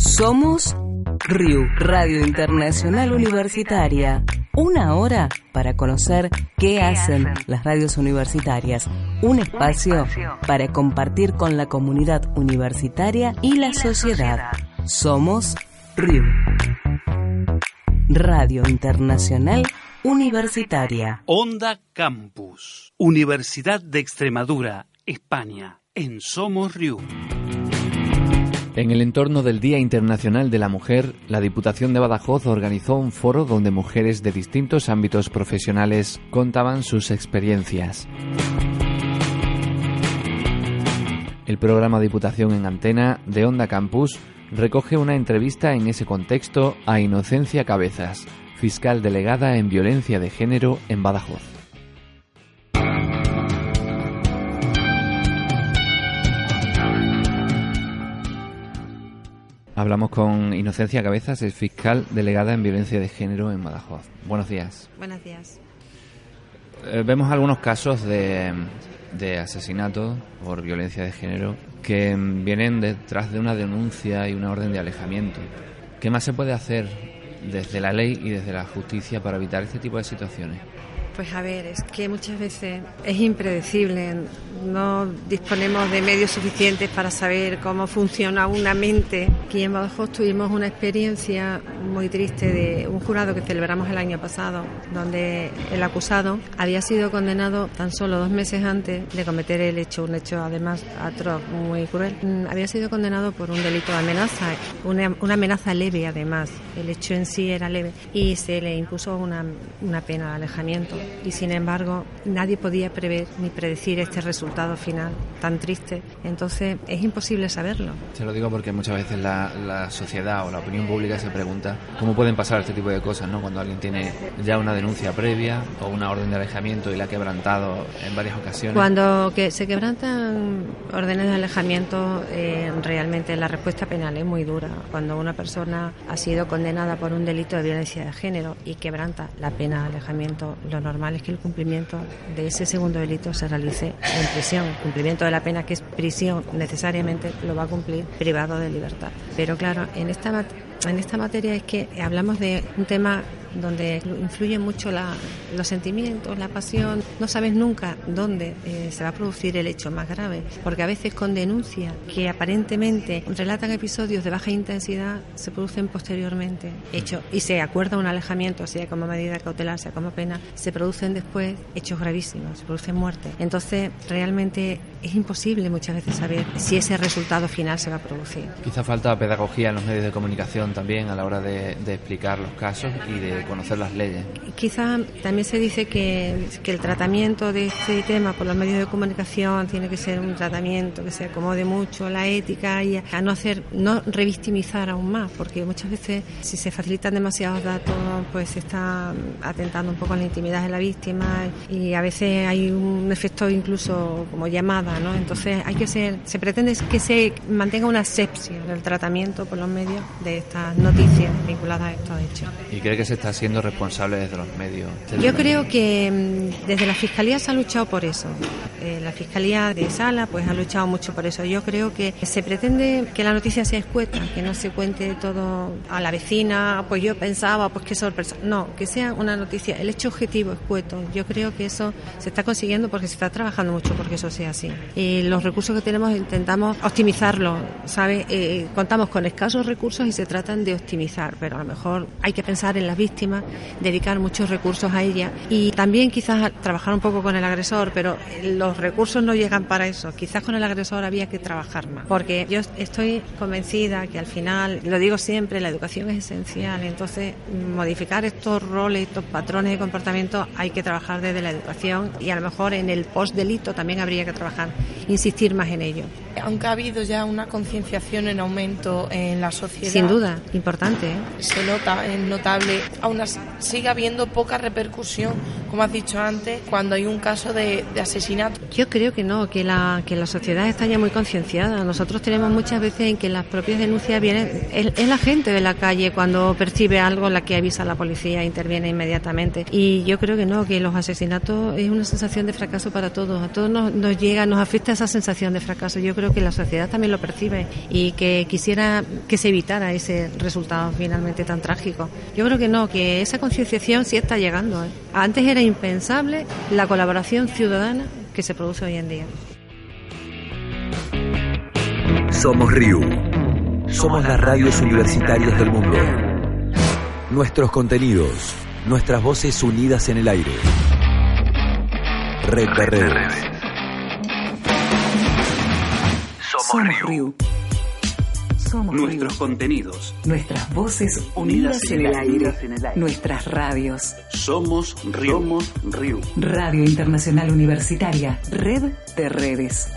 Somos RIU, Radio Internacional Universitaria. Una hora para conocer qué hacen las radios universitarias. Un espacio para compartir con la comunidad universitaria y la sociedad. Somos RIU. Radio Internacional Universitaria. Onda Campus. Universidad de Extremadura, España. En Somos RIU. En el entorno del Día Internacional de la Mujer, la Diputación de Badajoz organizó un foro donde mujeres de distintos ámbitos profesionales contaban sus experiencias. El programa Diputación en Antena de Onda Campus recoge una entrevista en ese contexto a Inocencia Cabezas, fiscal delegada en violencia de género en Badajoz. Hablamos con Inocencia Cabezas, es fiscal delegada en violencia de género en Badajoz. Buenos días. Buenos días. Eh, vemos algunos casos de, de asesinato por violencia de género que vienen detrás de una denuncia y una orden de alejamiento. ¿Qué más se puede hacer desde la ley y desde la justicia para evitar este tipo de situaciones? Pues a ver, es que muchas veces es impredecible, no disponemos de medios suficientes para saber cómo funciona una mente. Aquí en Badajoz tuvimos una experiencia muy triste de un jurado que celebramos el año pasado, donde el acusado había sido condenado tan solo dos meses antes de cometer el hecho, un hecho además atroz, muy cruel. Mm, había sido condenado por un delito de amenaza, una, una amenaza leve además, el hecho en sí era leve, y se le impuso una, una pena de alejamiento y sin embargo nadie podía prever ni predecir este resultado final tan triste. Entonces es imposible saberlo. Se lo digo porque muchas veces la, la, sociedad o la opinión pública se pregunta cómo pueden pasar este tipo de cosas, ¿no? Cuando alguien tiene ya una denuncia previa o una orden de alejamiento y la ha quebrantado en varias ocasiones. Cuando que se quebrantan órdenes de alejamiento, eh, realmente la respuesta penal es muy dura. Cuando una persona ha sido condenada por un delito de violencia de género y quebranta la pena de alejamiento, lo normal es que el cumplimiento de ese segundo delito se realice en prisión. El cumplimiento de la pena, que es prisión, necesariamente lo va a cumplir privado de libertad. Pero claro, en esta, en esta materia es que hablamos de un tema donde influyen mucho la, los sentimientos, la pasión. No sabes nunca dónde eh, se va a producir el hecho más grave, porque a veces con denuncias que aparentemente relatan episodios de baja intensidad se producen posteriormente hechos y se acuerda un alejamiento, sea como medida cautelar, sea como pena, se producen después hechos gravísimos, se producen muertes. Entonces, realmente es imposible muchas veces saber si ese resultado final se va a producir. Quizá falta pedagogía en los medios de comunicación también a la hora de, de explicar los casos y de conocer las leyes. Quizá también se dice que, que, el tratamiento de este tema por los medios de comunicación tiene que ser un tratamiento que se acomode mucho a la ética y a no hacer, no revictimizar aún más, porque muchas veces si se facilitan demasiados datos, pues se está atentando un poco a la intimidad de la víctima y a veces hay un efecto incluso como llamada, ¿no? Entonces hay que ser, se pretende que se mantenga una asepsia del tratamiento por los medios de estas noticias vinculadas a estos hechos. ¿Y cree que se está siendo responsable desde los medios? Yo creo que mm, desde la Fiscalía se ha luchado por eso. Eh, la Fiscalía de Sala pues ha luchado mucho por eso. Yo creo que se pretende que la noticia sea escueta, que no se cuente todo a la vecina, pues yo pensaba, pues qué sorpresa. No, que sea una noticia, el hecho objetivo escueto. Yo creo que eso se está consiguiendo porque se está trabajando mucho porque eso sea así. Los recursos que tenemos intentamos optimizarlo, ¿sabe? Eh, contamos con escasos recursos y se tratan de optimizar, pero a lo mejor hay que pensar en las víctimas víctima, dedicar muchos recursos a ella y también quizás trabajar un poco con el agresor, pero los recursos no llegan para eso. Quizás con el agresor había que trabajar más, porque yo estoy convencida que al final, lo digo siempre, la educación es esencial, entonces modificar estos roles, estos patrones de comportamiento hay que trabajar desde la educación y a lo mejor en el post delito también habría que trabajar, insistir más en ello. Aunque ha habido ya una concienciación en aumento en la sociedad. Sin duda, importante. ¿eh? Se nota, es notable. Aún sigue habiendo poca repercusión, como has dicho antes, cuando hay un caso de, asesinato. Yo creo que no, que la, que la sociedad está ya muy concienciada. Nosotros tenemos muchas veces en que las propias denuncias vienen. Es, la gente de la calle cuando percibe algo la que avisa a la policía interviene inmediatamente. Y yo creo que no, que los asesinatos es una sensación de fracaso para todos. A todos nos, nos llega, nos afecta esa sensación de fracaso. Yo creo que la sociedad también lo percibe y que quisiera que se evitara ese resultado finalmente tan trágico. Yo creo que no, que esa concienciación sí está llegando. ¿eh? Antes era impensable la colaboración ciudadana que se produce hoy en día. Somos RIU. Somos las radios universitarias del mundo. Nuestros contenidos, nuestras voces unidas en el aire. Red de redes. Somos RIU. Somos Nuestros contenidos. Nuestras voces unidas, en, el aire. Nuestras radios. Somos RIU. Somos RIU. Radio Internacional Universitaria. Red de redes.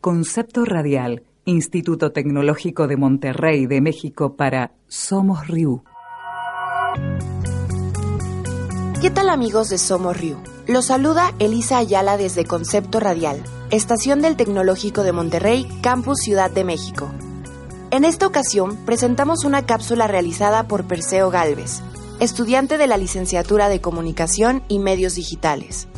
Concepto Radial. Instituto Tecnológico de Monterrey de México para Somos RIU. ¿Qué tal amigos de Somos RIU? Los saluda Elisa Ayala desde Concepto Radial, estación del Tecnológico de Monterrey, Campus Ciudad de México. En esta ocasión presentamos una cápsula realizada por Perseo Galvez, estudiante de la licenciatura de Comunicación y Medios Digitales.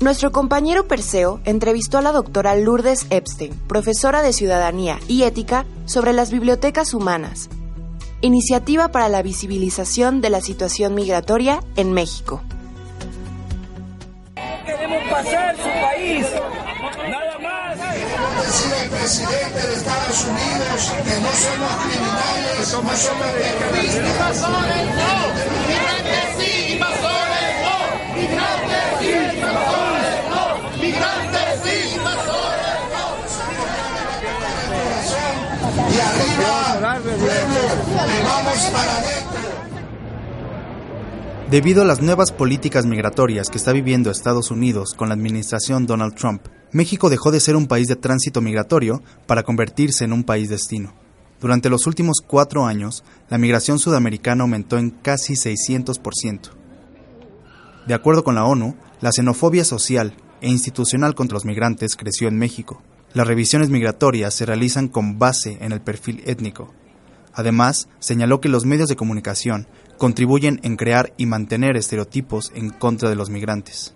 Nuestro compañero Perseo entrevistó a la doctora Lourdes Epstein, profesora de Ciudadanía y Ética, sobre las bibliotecas humanas, iniciativa para la visibilización de la situación migratoria en México pasar su país. Nada más. Decía el presidente de Estados Unidos que no somos criminales, no somos terroristas. Invasores no, migrantes sí, invasores no, migrantes sí, invasores no, migrantes sí, invasores no. Y arriba, vamos para adentro. Debido a las nuevas políticas migratorias que está viviendo Estados Unidos con la administración Donald Trump, México dejó de ser un país de tránsito migratorio para convertirse en un país destino. Durante los últimos cuatro años, la migración sudamericana aumentó en casi 600%. De acuerdo con la ONU, la xenofobia social e institucional contra los migrantes creció en México. Las revisiones migratorias se realizan con base en el perfil étnico. Además, señaló que los medios de comunicación contribuyen en crear y mantener estereotipos en contra de los migrantes.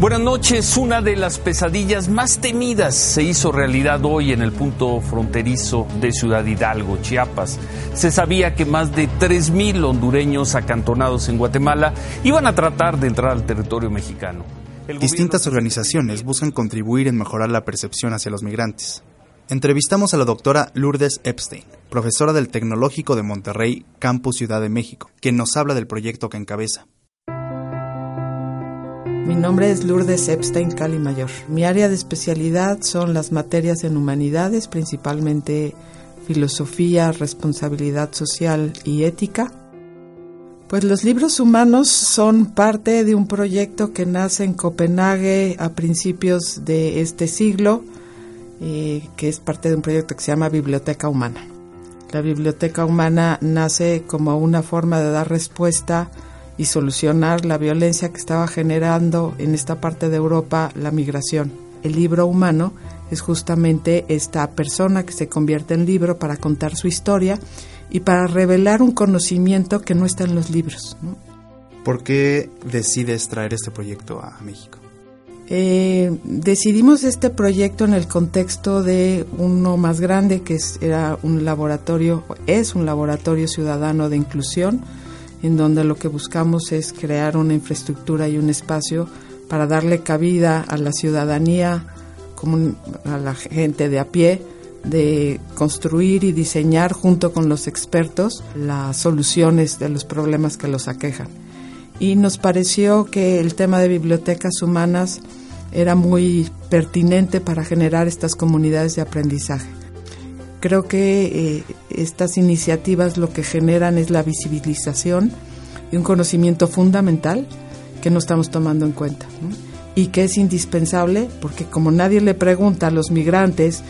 Buenas noches. Una de las pesadillas más temidas se hizo realidad hoy en el punto fronterizo de Ciudad Hidalgo, Chiapas. Se sabía que más de 3.000 hondureños acantonados en Guatemala iban a tratar de entrar al territorio mexicano. Distintas organizaciones buscan contribuir en mejorar la percepción hacia los migrantes. Entrevistamos a la doctora Lourdes Epstein, profesora del Tecnológico de Monterrey, Campus Ciudad de México, quien nos habla del proyecto que encabeza. Mi nombre es Lourdes Epstein Cali Mayor. Mi área de especialidad son las materias en humanidades, principalmente filosofía, responsabilidad social y ética. Pues los libros humanos son parte de un proyecto que nace en Copenhague a principios de este siglo que es parte de un proyecto que se llama Biblioteca Humana. La Biblioteca Humana nace como una forma de dar respuesta y solucionar la violencia que estaba generando en esta parte de Europa la migración. El libro humano es justamente esta persona que se convierte en libro para contar su historia y para revelar un conocimiento que no está en los libros. ¿Por qué decides traer este proyecto a México? Eh, decidimos este proyecto en el contexto de uno más grande que era un laboratorio, es un laboratorio ciudadano de inclusión, en donde lo que buscamos es crear una infraestructura y un espacio para darle cabida a la ciudadanía, a la gente de a pie, de construir y diseñar junto con los expertos las soluciones de los problemas que los aquejan. Y nos pareció que el tema de bibliotecas humanas era muy pertinente para generar estas comunidades de aprendizaje. Creo que eh, estas iniciativas lo que generan es la visibilización y un conocimiento fundamental que no estamos tomando en cuenta y que es indispensable porque como nadie le pregunta a los migrantes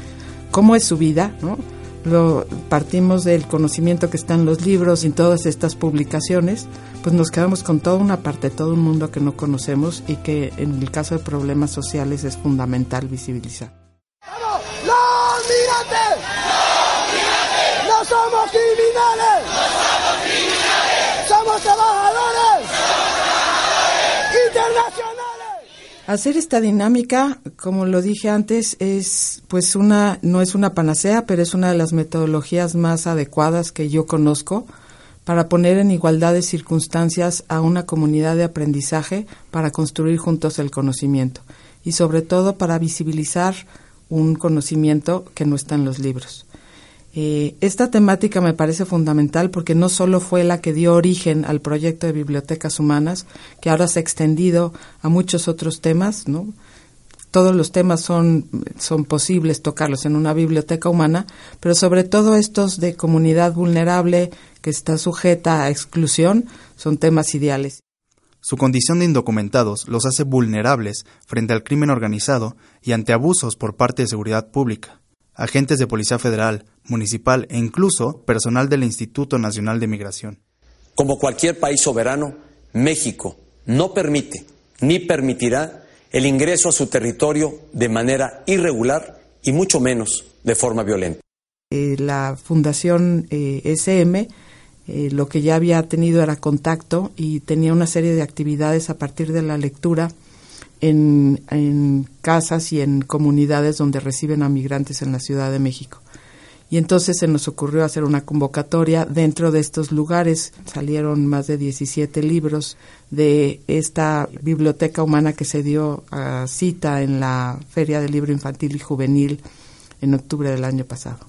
cómo es su vida, ¿no? Lo, partimos del conocimiento que está en los libros y en todas estas publicaciones, pues nos quedamos con toda una parte, todo un mundo que no conocemos y que en el caso de problemas sociales es fundamental visibilizar. ¡Los migrantes! ¡Los! ¡No somos criminales! ¡No somos criminales! ¡Somos trabajadores! ¡Somos trabajadores! ¡Internacionales! Hacer esta dinámica, como lo dije antes, es pues una no es una panacea, pero es una de las metodologías más adecuadas que yo conozco para poner en igualdad de circunstancias a una comunidad de aprendizaje para construir juntos el conocimiento y sobre todo para visibilizar un conocimiento que no está en los libros. Eh, esta temática me parece fundamental porque no solo fue la que dio origen al proyecto de bibliotecas humanas, que ahora se ha extendido a muchos otros temas, ¿no? Todos los temas son, son posibles tocarlos en una biblioteca humana, pero sobre todo estos de comunidad vulnerable que está sujeta a exclusión son temas ideales. Su condición de indocumentados los hace vulnerables frente al crimen organizado y ante abusos por parte de seguridad pública agentes de Policía Federal, Municipal e incluso personal del Instituto Nacional de Migración. Como cualquier país soberano, México no permite ni permitirá el ingreso a su territorio de manera irregular y mucho menos de forma violenta. Eh, la Fundación eh, SM eh, lo que ya había tenido era contacto y tenía una serie de actividades a partir de la lectura en, casas y en comunidades donde reciben a migrantes en la Ciudad de México. Y entonces se nos ocurrió hacer una convocatoria dentro de estos lugares. Salieron más de 17 libros de esta biblioteca humana que se dio a cita en la Feria del Libro Infantil y Juvenil en octubre del año pasado.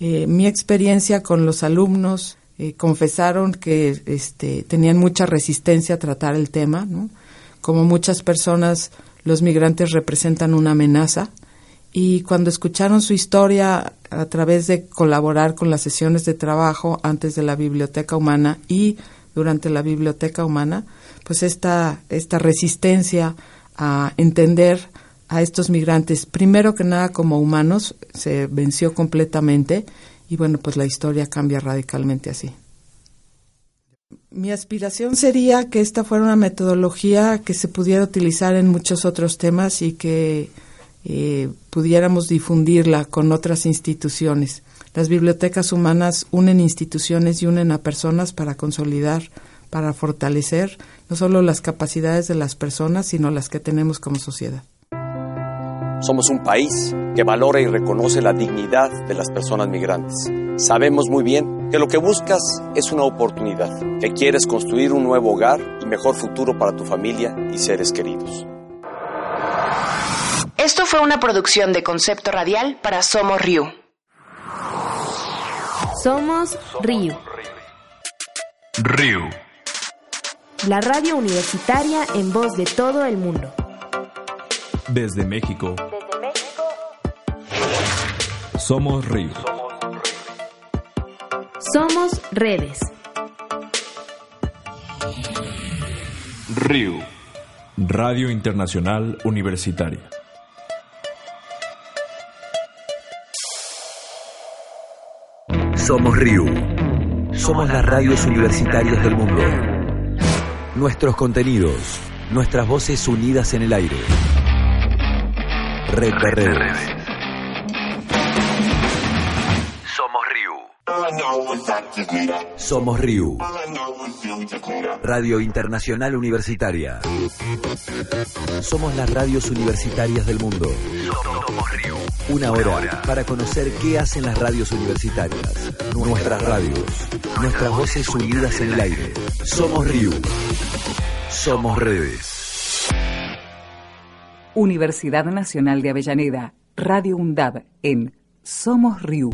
Eh, mi experiencia con los alumnos eh, confesaron que este, tenían mucha resistencia a tratar el tema, ¿no? Como muchas personas, los migrantes representan una amenaza y cuando escucharon su historia a través de colaborar con las sesiones de trabajo antes de la biblioteca humana y durante la biblioteca humana, pues esta, esta resistencia a entender a estos migrantes, primero que nada como humanos, se venció completamente y bueno, pues la historia cambia radicalmente así. Mi aspiración sería que esta fuera una metodología que se pudiera utilizar en muchos otros temas y que eh, pudiéramos difundirla con otras instituciones. Las bibliotecas humanas unen instituciones y unen a personas para consolidar, para fortalecer no solo las capacidades de las personas, sino las que tenemos como sociedad. Somos un país que valora y reconoce la dignidad de las personas migrantes. Sabemos muy bien que lo que buscas es una oportunidad, que quieres construir un nuevo hogar y mejor futuro para tu familia y seres queridos. Esto fue una producción de Concepto Radial para Somos Río. Somos Río. Río. La radio universitaria en voz de todo el mundo. Desde México. Desde México. Somos Río. Somos redes. RIU. Radio Internacional Universitaria. Somos RIU. Somos las radios universitarias del mundo. Nuestros contenidos, nuestras voces unidas en el aire. Red de redes. Somos RIU. Radio Internacional Universitaria. Somos las radios universitarias del mundo. Somos RIU. Una hora para conocer qué hacen las radios universitarias. Nuestras radios. Nuestras voces unidas en el aire. Somos RIU. Somos redes. Universidad Nacional de Avellaneda. Radio UNDAB en Somos Riu.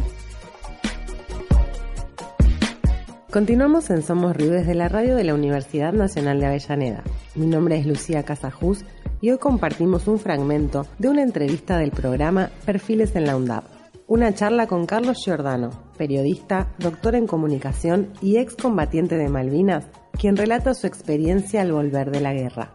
Continuamos en Somos Río desde la radio de la Universidad Nacional de Avellaneda. Mi nombre es Lucía Casajus y hoy compartimos un fragmento de una entrevista del programa Perfiles en la UNDAP. Una charla con Carlos Giordano, periodista, doctor en comunicación y excombatiente de Malvinas, quien relata su experiencia al volver de la guerra.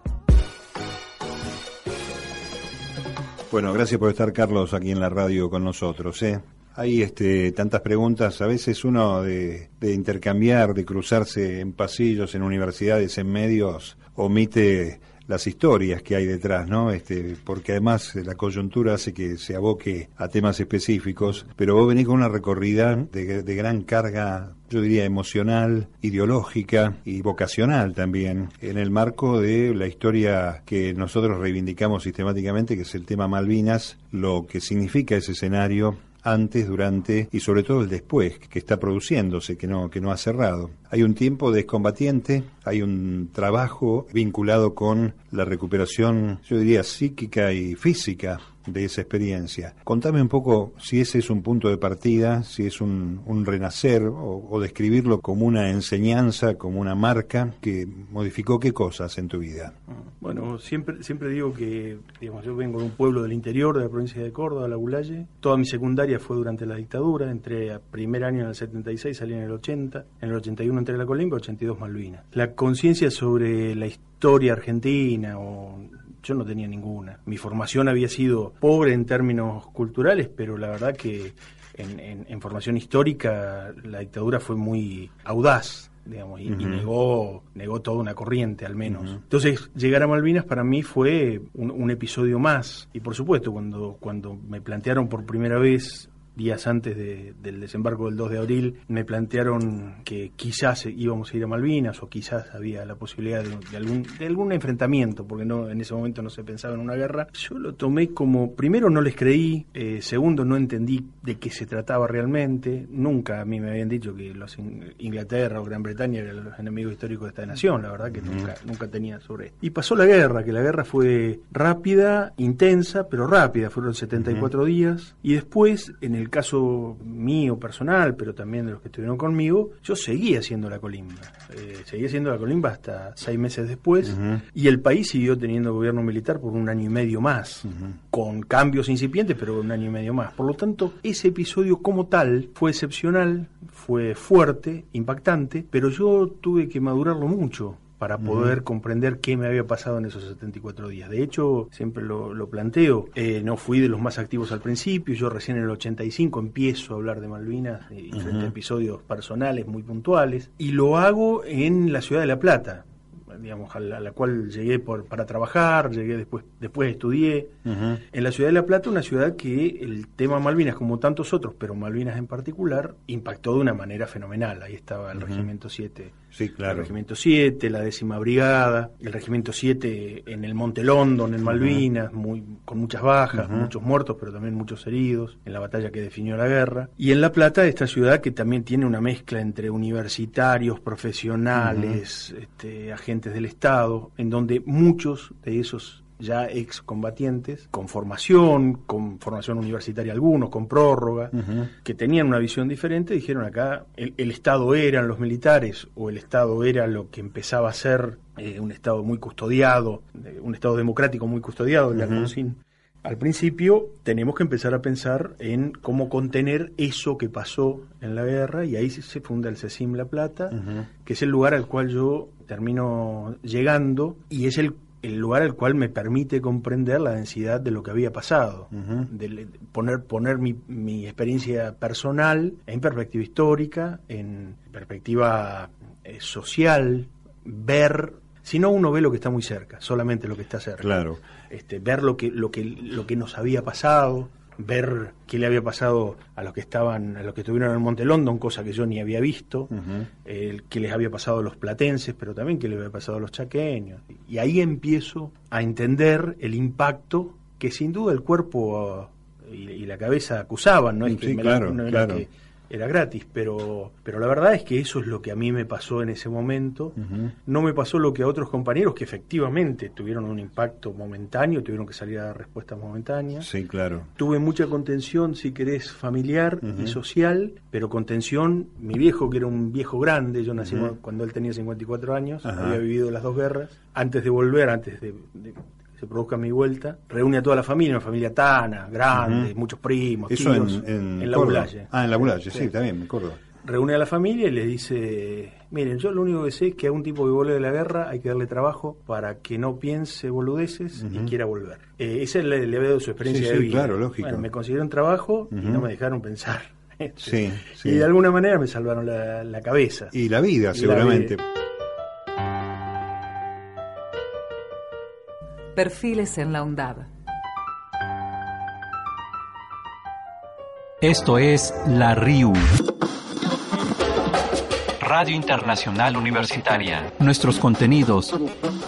Bueno, gracias por estar, Carlos, aquí en la radio con nosotros. ¿eh? Hay este, tantas preguntas, a veces uno de, de, intercambiar, de cruzarse en pasillos, en universidades, en medios, omite las historias que hay detrás, ¿no? Este, porque además la coyuntura hace que se aboque a temas específicos, pero vos venís con una recorrida de, de gran carga yo diría emocional, ideológica y vocacional también, en el marco de la historia que nosotros reivindicamos sistemáticamente, que es el tema Malvinas, lo que significa ese escenario antes, durante y sobre todo el después, que está produciéndose, que no, que no ha cerrado. Hay un tiempo de excombatiente, hay un trabajo vinculado con la recuperación, yo diría, psíquica y física de esa experiencia. Contame un poco si ese es un punto de partida, si es un, renacer o, describirlo como una enseñanza, como una marca que modificó qué cosas en tu vida. Bueno, siempre, siempre digo que digamos, yo vengo de un pueblo del interior de la provincia de Córdoba, La Gulaye. Toda mi secundaria fue durante la dictadura, entré a primer año en el 76, salí en el 80, en el 81 entré a la Colimba, 82 Malvinas. Conciencia sobre la historia argentina o yo no tenía ninguna. Mi formación había sido pobre en términos culturales, pero la verdad que en, en, en formación histórica la dictadura fue muy audaz. Digamos, y, uh -huh. y, negó, negó toda una corriente al menos. Uh -huh. Entonces, llegar a Malvinas para mí fue un, un, episodio más. Y por supuesto, cuando, cuando me plantearon por primera vez días antes de, del desembarco del 2 de abril, me plantearon que quizás íbamos a ir a Malvinas o quizás había la posibilidad de, de, algún, de algún enfrentamiento, porque no en ese momento no se pensaba en una guerra. Yo lo tomé como, primero no les creí, eh, segundo no entendí de qué se trataba realmente, nunca a mí me habían dicho que los Inglaterra o Gran Bretaña eran los enemigos históricos de esta nación, la verdad que nunca, nunca tenía sobre esto. Y pasó la guerra, que la guerra fue rápida, intensa, pero rápida, fueron 74 uh -huh. días, y después en el el caso mío personal, pero también de los que estuvieron conmigo, yo seguía haciendo la colimba. Eh, seguía haciendo la colimba hasta seis meses después uh -huh. y el país siguió teniendo gobierno militar por un año y medio más, uh -huh. con cambios incipientes, pero un año y medio más. Por lo tanto, ese episodio como tal fue excepcional, fue fuerte, impactante, pero yo tuve que madurarlo mucho para poder uh -huh. comprender qué me había pasado en esos 74 días. De hecho, siempre lo, lo planteo, eh, no fui de los más activos al principio, yo recién en el 85 empiezo a hablar de Malvinas uh -huh. frente a episodios personales muy puntuales, y lo hago en la ciudad de La Plata, digamos, a la, a la, cual llegué por, para trabajar, llegué después, después estudié. Uh -huh. En la ciudad de La Plata, una ciudad que el tema Malvinas, como tantos otros, pero Malvinas en particular, impactó de una manera fenomenal. Ahí estaba el uh -huh. Regimiento 7. Sí, claro. El Regimiento 7, la décima brigada, el Regimiento 7 en el Monte London, en Malvinas, muy, con muchas bajas, muchos muertos, pero también muchos heridos, en la batalla que definió la guerra. Y en La Plata, esta ciudad que también tiene una mezcla entre universitarios, profesionales, este, agentes del Estado, en donde muchos de esos ya excombatientes, con formación, con formación universitaria algunos, con prórroga, uh -huh. que tenían una visión diferente, dijeron acá, el, el, Estado eran los militares o el Estado era lo que empezaba a ser eh, un Estado muy custodiado, eh, un Estado democrático muy custodiado, uh -huh. Al principio tenemos que empezar a pensar en cómo contener eso que pasó en la guerra y ahí se funda el CECIM La Plata, uh -huh. que es el lugar al cual yo termino llegando y es el el lugar al cual me permite comprender la densidad de lo que había pasado, uh -huh. de poner, poner mi, mi, experiencia personal en perspectiva histórica, en perspectiva eh, social, ver, si no uno ve lo que está muy cerca, solamente lo que está cerca. Claro. Este, ver lo que, lo que, lo que nos había pasado, ver qué le había pasado a los que estaban, a los que estuvieron en el Monte London, cosa que yo ni había visto, uh -huh. eh, qué les había pasado a los platenses, pero también qué les había pasado a los chaqueños. Y ahí empiezo a entender el impacto que sin duda el cuerpo uh, y, y, la cabeza acusaban, no es que, sí, claro, no claro. que era gratis, pero, pero la verdad es que eso es lo que a mí me pasó en ese momento. No me pasó lo que a otros compañeros que efectivamente tuvieron un impacto momentáneo, tuvieron que salir a dar respuestas momentáneas. Sí, claro. Tuve mucha contención, si querés, familiar y social, pero contención, mi viejo, que era un viejo grande, yo nací cuando él tenía 54 años, había vivido las dos guerras, antes de volver, antes de, se produzca mi vuelta, reúne a toda la familia, una familia tana, grande, muchos primos, Eso tíos, en, la Bulalle. Ah, en la Bulalle, sí, también, me acuerdo. Reúne a la familia y les dice, miren, yo lo único que sé es que a un tipo que vuelve de la guerra hay que darle trabajo para que no piense boludeces y quiera volver. Eh, esa le, le veo su experiencia Sí, de sí, vida. claro, lógico. Bueno, me consiguieron trabajo y no me dejaron pensar. Sí, sí. Y de alguna manera me salvaron la, la cabeza. Y la vida, Y la seguramente. vida. Perfiles en la UNDAB. Esto es La RIU. Radio Internacional Universitaria. Nuestros contenidos,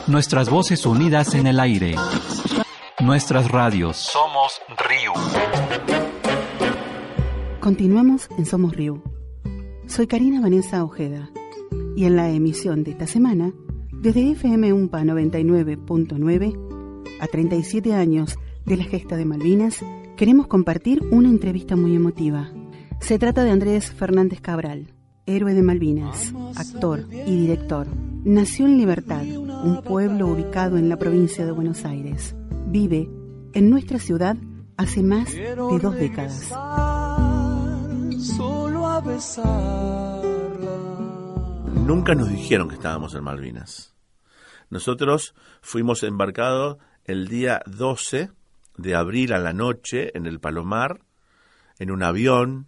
nuestras voces unidas en el aire. Nuestras radios. Somos RIU. Continuamos en Somos Río. Soy Karina Vanessa Ojeda y en la emisión de esta semana, desde FM UMPA 99.9, a 37 años de la gesta de Malvinas, queremos compartir una entrevista muy emotiva. Se trata de Andrés Fernández Cabral, héroe de Malvinas, actor y director. Nació en Libertad, un pueblo ubicado en la provincia de Buenos Aires. Vive en nuestra ciudad hace más de dos décadas. solo a besarla. Nunca nos dijeron que estábamos en Malvinas. Nosotros fuimos embarcados el día 12 de abril a la noche en el Palomar, en un avión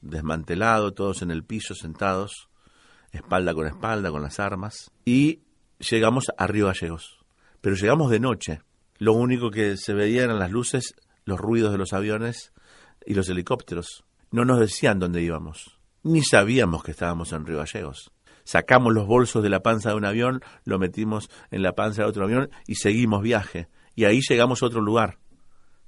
desmantelado, todos en el piso sentados, espalda con espalda, con las armas, y llegamos a Río Gallegos. Pero llegamos de noche. Lo único que se veía eran las luces, los ruidos de los aviones y los helicópteros. No nos decían dónde íbamos, ni sabíamos que estábamos en Río Gallegos. Sacamos los bolsos de la panza de un avión, lo metimos en la panza de otro avión y seguimos viaje. Y ahí llegamos a otro lugar,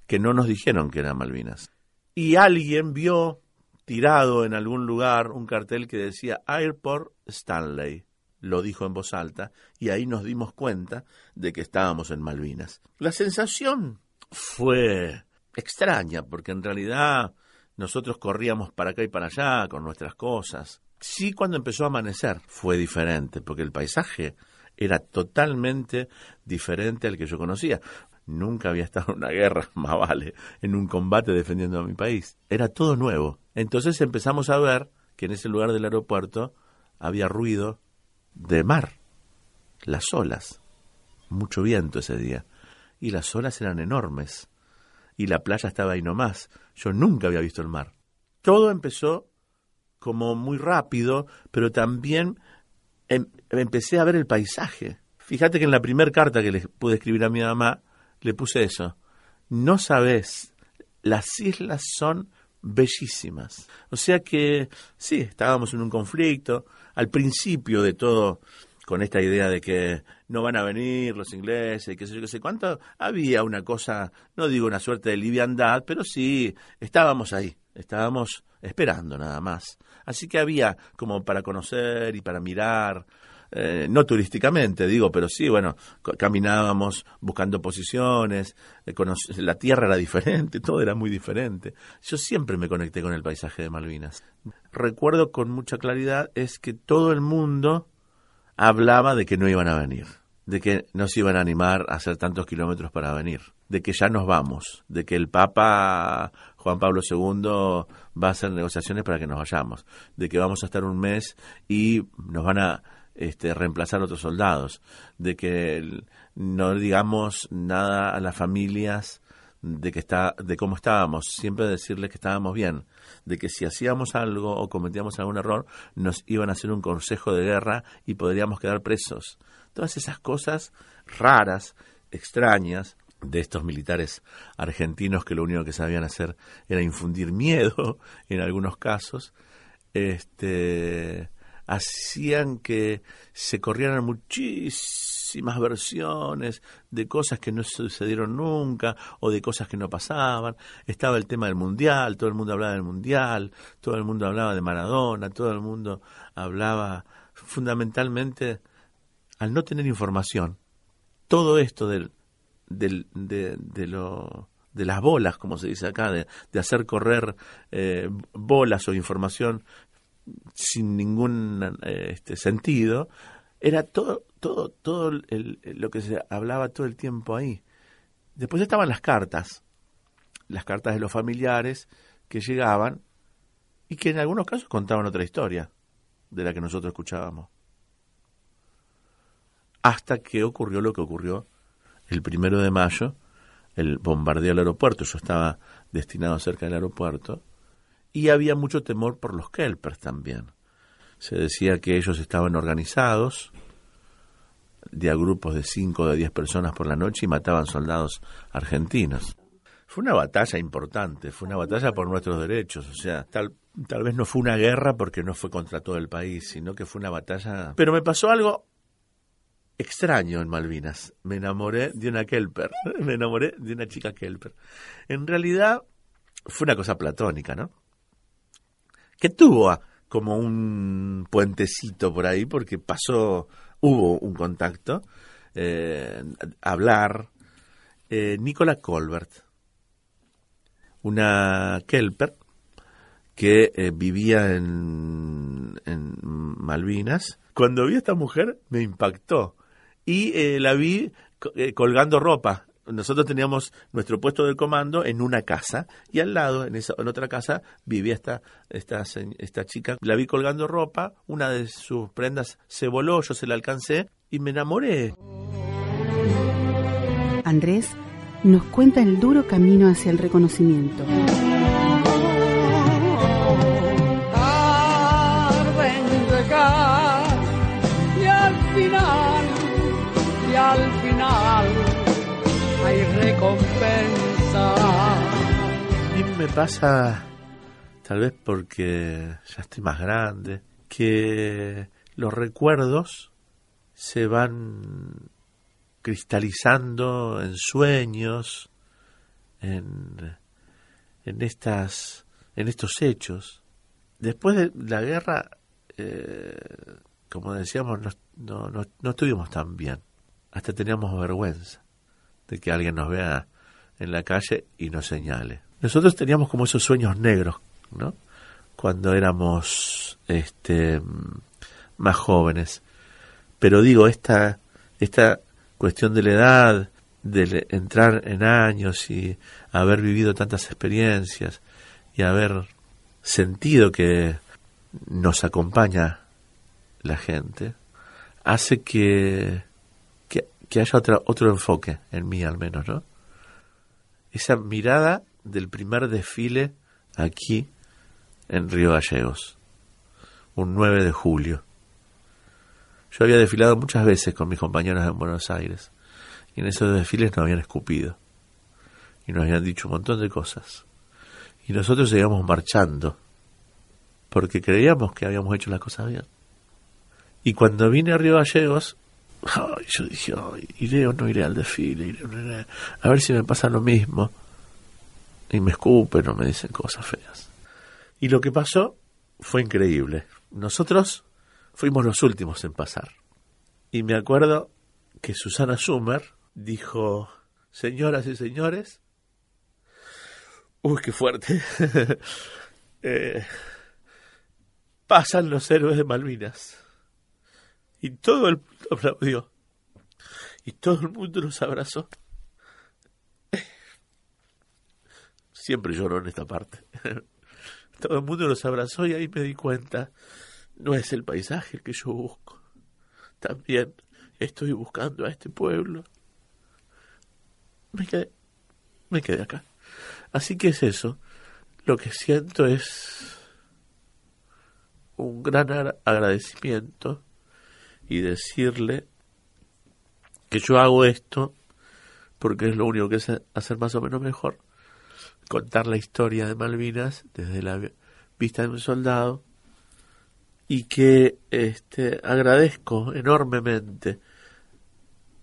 que no nos dijeron que eran Malvinas. Y alguien vio tirado en algún lugar un cartel que decía Airport Stanley. Lo dijo en voz alta y ahí nos dimos cuenta de que estábamos en Malvinas. La sensación fue extraña porque en realidad nosotros corríamos para acá y para allá con nuestras cosas. Sí, cuando empezó a amanecer fue diferente porque el paisaje era totalmente diferente al que yo conocía. Nunca había estado en una guerra, más vale, en un combate defendiendo a mi país. Era todo nuevo. Entonces empezamos a ver que en ese lugar del aeropuerto había ruido de mar, las olas, mucho viento ese día, y las olas eran enormes, y la playa estaba ahí nomás. Yo nunca había visto el mar. Todo empezó como muy rápido, pero también em- empecé a ver el paisaje. Fíjate que en la primera carta que le pude escribir a mi mamá, le puse eso. No sabes, las islas son bellísimas. O sea que sí, estábamos en un conflicto. Al principio de todo, con esta idea de que no van a venir los ingleses, qué sé yo, qué sé cuánto, había una cosa, no digo una suerte de liviandad, pero sí, estábamos ahí, estábamos esperando nada más. Así que había como para conocer y para mirar, eh, no turísticamente, digo, pero sí, bueno, caminábamos buscando posiciones, eh, la tierra era diferente, todo era muy diferente. Yo siempre me conecté con el paisaje de Malvinas. Recuerdo con mucha claridad es que todo el mundo hablaba de que no iban a venir, de que no se iban a animar a hacer tantos kilómetros para venir, de que ya nos vamos, de que el Papa Juan Pablo II va a hacer negociaciones para que nos vayamos, de que vamos a estar un mes y nos van a este, reemplazar otros soldados, de que no digamos nada a las familias de que está de cómo estábamos, siempre decirles que estábamos bien, de que si hacíamos algo o cometíamos algún error, nos iban a hacer un consejo de guerra y podríamos quedar presos. Todas esas cosas raras, extrañas de estos militares argentinos que lo único que sabían hacer era infundir miedo en algunos casos, este hacían que se corrieran muchísimas versiones de cosas que no sucedieron nunca o de cosas que no pasaban. Estaba el tema del mundial, todo el mundo hablaba del mundial, todo el mundo hablaba de Maradona, todo el mundo hablaba fundamentalmente al no tener información. Todo esto del, del, de, de lo de las bolas, como se dice acá, de, de hacer correr eh, bolas o información sin ningún eh, este, sentido, era todo, todo, todo el, lo que se hablaba todo el tiempo ahí. Después estaban las cartas, las cartas de los familiares que llegaban y que en algunos casos contaban otra historia de la que nosotros escuchábamos. Hasta que ocurrió lo que ocurrió el primero de mayo, el bombardeo al aeropuerto. Yo estaba destinado cerca del aeropuerto y había mucho temor por los kelpers también. Se decía que ellos estaban organizados de a grupos de 5 o de 10 personas por la noche y mataban soldados argentinos. Fue una batalla importante, fue una batalla por nuestros derechos, o sea, tal, tal vez no fue una guerra porque no fue contra todo el país, sino que fue una batalla... Pero me pasó algo extraño en Malvinas. Me enamoré de una Kelper, me enamoré de una chica Kelper. En realidad fue una cosa platónica, ¿no? Que tuvo como un puentecito por ahí porque pasó, hubo un contacto, eh, hablar. Eh, Nicola Colbert, una Kelper que eh, vivía en, en Malvinas. Cuando vi a esta mujer me impactó y eh, la vi eh, colgando ropa. Nosotros teníamos nuestro puesto de comando en una casa y al lado, en, esa, en otra casa, vivía esta, esta, esta chica. La vi colgando ropa, una de sus prendas se voló, yo se la alcancé y me enamoré. Andrés nos cuenta el duro camino hacia el reconocimiento. Hay recompensa. Mí me pasa, tal vez porque ya estoy más grande, que los recuerdos se van cristalizando en sueños, en, en estas, en estos hechos. Después de la guerra, eh, como decíamos, no, no, no estuvimos tan bien hasta teníamos vergüenza de que alguien nos vea en la calle y nos señale. Nosotros teníamos como esos sueños negros, ¿no? Cuando éramos este más jóvenes. Pero digo, esta esta cuestión de la edad, de entrar en años y haber vivido tantas experiencias y haber sentido que nos acompaña la gente, hace que que haya otro, otro enfoque, en mí al menos, ¿no? Esa mirada del primer desfile aquí en Río Gallegos, un 9 de julio. Yo había desfilado muchas veces con mis compañeros en Buenos Aires y en esos desfiles nos habían escupido y nos habían dicho un montón de cosas. Y nosotros seguíamos marchando porque creíamos que habíamos hecho las cosas bien. Y cuando vine a Río Gallegos, yo dije, iré o no iré al desfile, iré a ver si me pasa lo mismo. Y me escupen o me dicen cosas feas. Y lo que pasó fue increíble. Nosotros fuimos los últimos en pasar. Y me acuerdo que Susana Schumer dijo, señoras y señores, uy, qué fuerte, eh, pasan los héroes de Malvinas. Y todo el mundo aplaudió. Y todo el mundo nos abrazó. Siempre lloro en esta parte. Todo el mundo nos abrazó y ahí me di cuenta, no es el paisaje que yo busco. También estoy buscando a este pueblo. Me quedé, me quedé acá. Así que es eso. Lo que siento es un gran agradecimiento y decirle que yo hago esto porque es lo único que sé hacer más o menos mejor. Contar la historia de Malvinas desde la vista de un soldado y que este, agradezco enormemente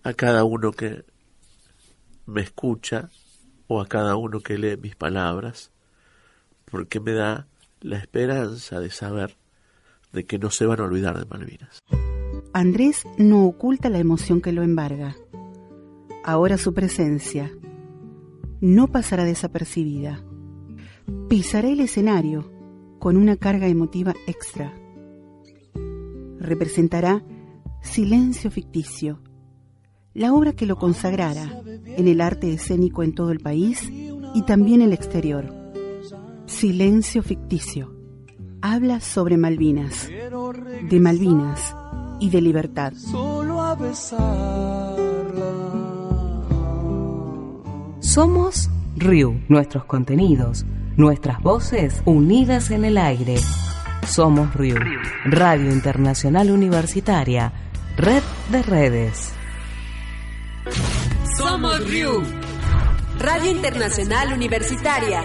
a cada uno que me escucha o a cada uno que lee mis palabras, porque me da la esperanza de saber de que no se van a olvidar de Malvinas. Andrés no oculta la emoción que lo embarga. Ahora su presencia no pasará desapercibida. Pisará el escenario con una carga emotiva extra. Representará Silencio Ficticio, la obra que lo consagrara en el arte escénico en todo el país y también el exterior. Silencio Ficticio habla sobre Malvinas, de Malvinas y de libertad. Solo a Somos RIU, nuestros contenidos, nuestras voces unidas en el aire. Somos RIU, Radio Internacional Universitaria, Red de Redes. Somos RIU, Radio Internacional Universitaria.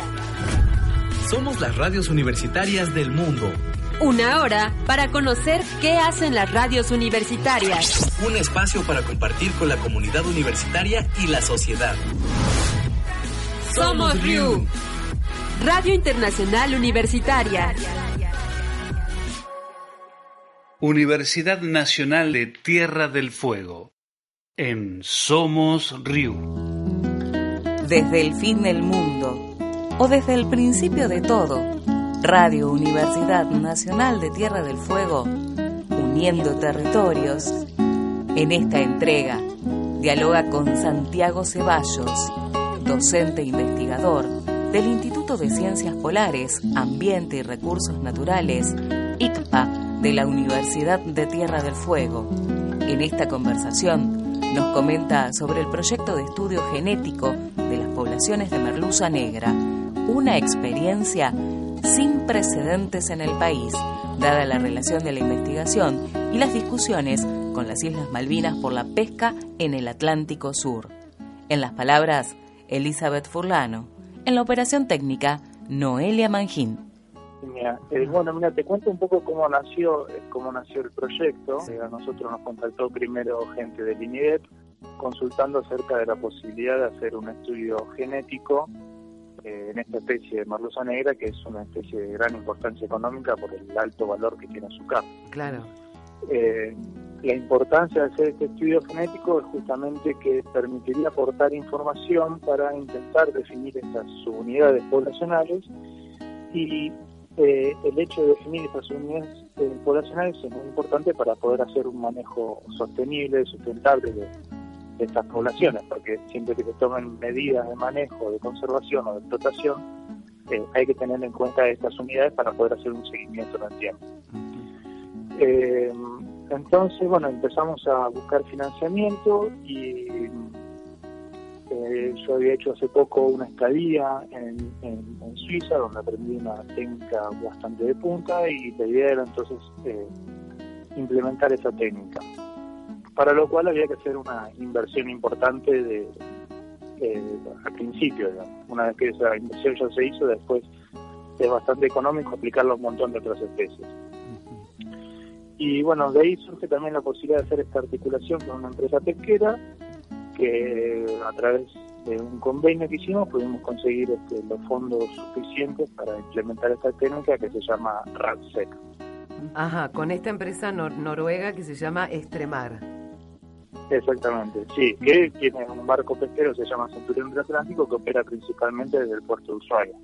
Somos las radios universitarias del mundo. Una hora para conocer qué hacen las radios universitarias. Un espacio para compartir con la comunidad universitaria y la sociedad. Somos RIU, Radio Internacional Universitaria. Universidad Nacional de Tierra del Fuego. En Somos RIU. Desde el fin del mundo o desde el principio de todo, Radio Universidad Nacional de Tierra del Fuego, uniendo territorios. En esta entrega, dialoga con Santiago Ceballos, docente e investigador del Instituto de Ciencias Polares, Ambiente y Recursos Naturales, ICPA, de la Universidad de Tierra del Fuego. En esta conversación nos comenta sobre el proyecto de estudio genético de las poblaciones de merluza negra, una experiencia sin precedentes en el país, dada la relación de la investigación y las discusiones con las Islas Malvinas por la pesca en el Atlántico Sur. En las palabras Elizabeth Furlano. En la operación técnica, Noelia Mangín. Eh, bueno, mira, te cuento un poco cómo nació, eh, cómo nació el proyecto. Eh, a nosotros nos contactó primero gente del INIDEP consultando acerca de la posibilidad de hacer un estudio genético en esta especie de merluza negra, que es una especie de gran importancia económica por el alto valor que tiene su carne. Claro. la importancia de hacer este estudio genético es justamente que permitiría aportar información para intentar definir estas subunidades poblacionales y eh, el hecho de definir estas unidades eh, poblacionales es muy importante para poder hacer un manejo sostenible, sustentable de, estas poblaciones, porque siempre que se tomen medidas de manejo, de conservación o de explotación, eh, hay que tener en cuenta estas unidades para poder hacer un seguimiento en el tiempo. entonces, bueno, empezamos a buscar financiamiento y eh, yo había hecho hace poco una estadía en, Suiza donde aprendí una técnica bastante de punta y la idea era entonces eh, implementar esa técnica. Para lo cual había que hacer una inversión importante de, al principio. Una vez que esa inversión ya se hizo, después es bastante económico aplicarlo a un montón de otras especies. Y bueno, de ahí surge también la posibilidad de hacer esta articulación con una empresa pesquera que a través de un convenio que hicimos pudimos conseguir este, los fondos suficientes para implementar esta técnica que se llama RADSEC. Ajá, con esta empresa noruega que se llama Estremar. Exactamente, sí, que tiene un barco pesquero, se llama Centurión Atlántico, que opera principalmente desde el puerto de Ushuaia.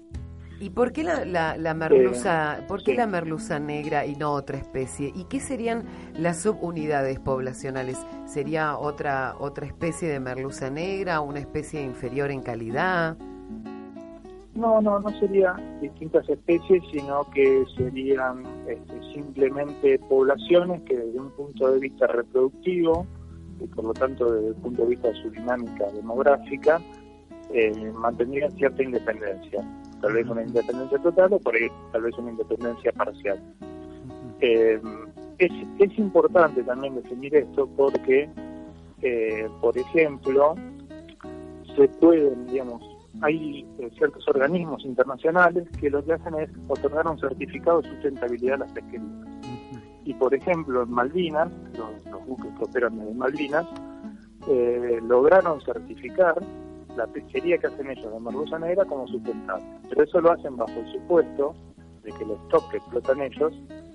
¿Y por qué la, la, merluza, eh, por qué la merluza negra y no otra especie? ¿Y qué serían las subunidades poblacionales? ¿Sería otra otra especie de merluza negra, una especie inferior en calidad? No, no, no serían distintas especies, sino que serían este, simplemente poblaciones que desde un punto de vista reproductivo y por lo tanto desde el punto de vista de su dinámica demográfica, eh, mantendrían cierta independencia tal vez una independencia total o por ahí tal vez una independencia parcial. Eh, es, es, importante también definir esto porque, eh, por ejemplo, se pueden, digamos, hay eh, ciertos organismos internacionales que lo que hacen es otorgar un certificado de sustentabilidad a las pesquerías. Y por ejemplo, en Malvinas, los, buques que operan en Malvinas, eh, lograron certificar la pesquería que hacen ellos de merluza negra como sustentable. Pero eso lo hacen bajo el supuesto de que el stock que explotan ellos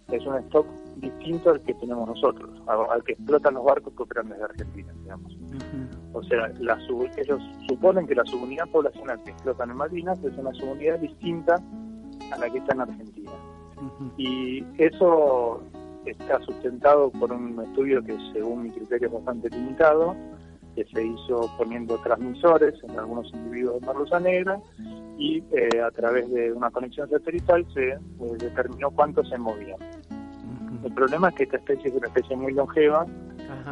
es un stock distinto al que tenemos nosotros, al que explotan los barcos que operan desde Argentina, digamos. O sea, la ellos suponen que la subunidad poblacional que explotan en Malvinas es una subunidad distinta a la que está en Argentina. Y eso está sustentado por un estudio que según mi criterio es bastante limitado, que se hizo poniendo transmisores en algunos individuos de merluza negra y eh, a través de una conexión satelital se eh, determinó cuánto se movían. El problema es que esta especie es una especie muy longeva,